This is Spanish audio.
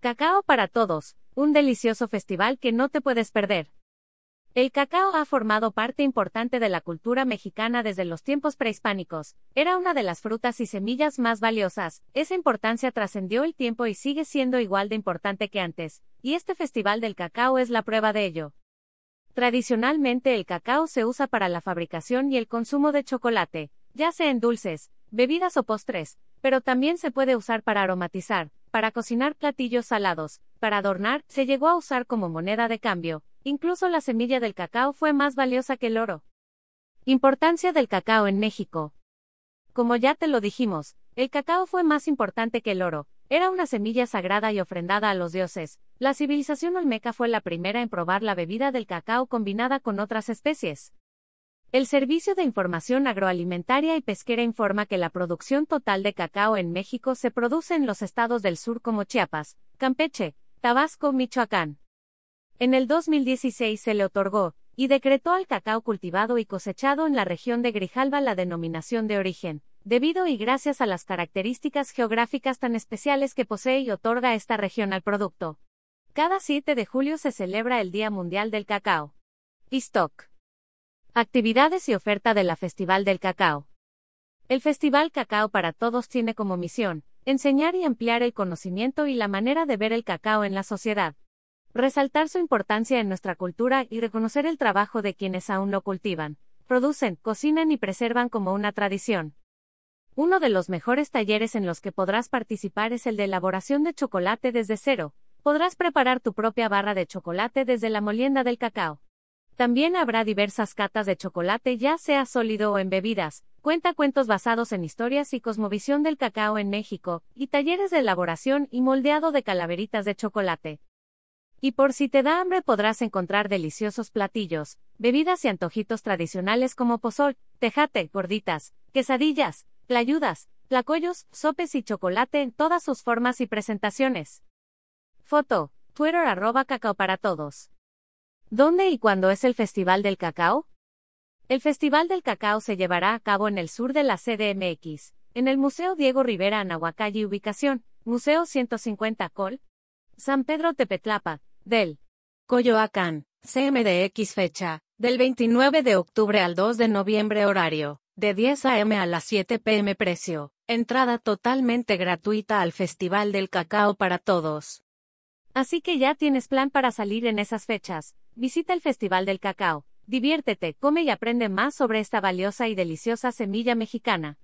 Cacao para Todos, un delicioso festival que no te puedes perder. El cacao ha formado parte importante de la cultura mexicana desde los tiempos prehispánicos. Era una de las frutas y semillas más valiosas. Esa importancia trascendió el tiempo y sigue siendo igual de importante que antes, y este festival del cacao es la prueba de ello. Tradicionalmente el cacao se usa para la fabricación y el consumo de chocolate, ya sea en dulces, bebidas o postres, pero también se puede usar para aromatizar, para cocinar platillos salados, para adornar, se llegó a usar como moneda de cambio, incluso la semilla del cacao fue más valiosa que el oro. Importancia del cacao en México. Como ya te lo dijimos, el cacao fue más importante que el oro, era una semilla sagrada y ofrendada a los dioses. La civilización olmeca fue la primera en probar la bebida del cacao combinada con otras especies. El Servicio de Información Agroalimentaria y Pesquera informa que la producción total de cacao en México se produce en los estados del sur como Chiapas, Campeche, Tabasco, Michoacán. En el 2016 se le otorgó, y decretó al cacao cultivado y cosechado en la región de Grijalba la denominación de origen, debido y gracias a las características geográficas tan especiales que posee y otorga esta región al producto. Cada 7 de julio se celebra el Día Mundial del Cacao. Actividades y oferta de la Festival del Cacao. El Festival Cacao para Todos tiene como misión, enseñar y ampliar el conocimiento y la manera de ver el cacao en la sociedad. Resaltar su importancia en nuestra cultura y reconocer el trabajo de quienes aún lo cultivan, producen, cocinan y preservan como una tradición. Uno de los mejores talleres en los que podrás participar es el de elaboración de chocolate desde cero. Podrás preparar tu propia barra de chocolate desde la molienda del cacao. También habrá diversas catas de chocolate ya sea sólido o en bebidas, cuenta cuentos basados en historias y cosmovisión del cacao en México, y talleres de elaboración y moldeado de calaveritas de chocolate. Y por si te da hambre podrás encontrar deliciosos platillos, bebidas y antojitos tradicionales como pozol, tejate, gorditas, quesadillas, tlayudas, tlacoyos, sopes y chocolate en todas sus formas y presentaciones. Foto, Twitter arroba cacao para todos. ¿Dónde y cuándo es el Festival del Cacao? El Festival del Cacao se llevará a cabo en el sur de la CDMX, en el Museo Diego Rivera Anahuacalli ubicación, Museo 150 Col, San Pedro Tepetlapa, del Coyoacán, CMDX fecha, del 29 de octubre al 2 de noviembre horario, de 10 a.m. a las 7 p.m. precio, entrada totalmente gratuita al Festival del Cacao para todos. Así que ya tienes plan para salir en esas fechas, Visita el Festival del Cacao, diviértete, come y aprende más sobre esta valiosa y deliciosa semilla mexicana.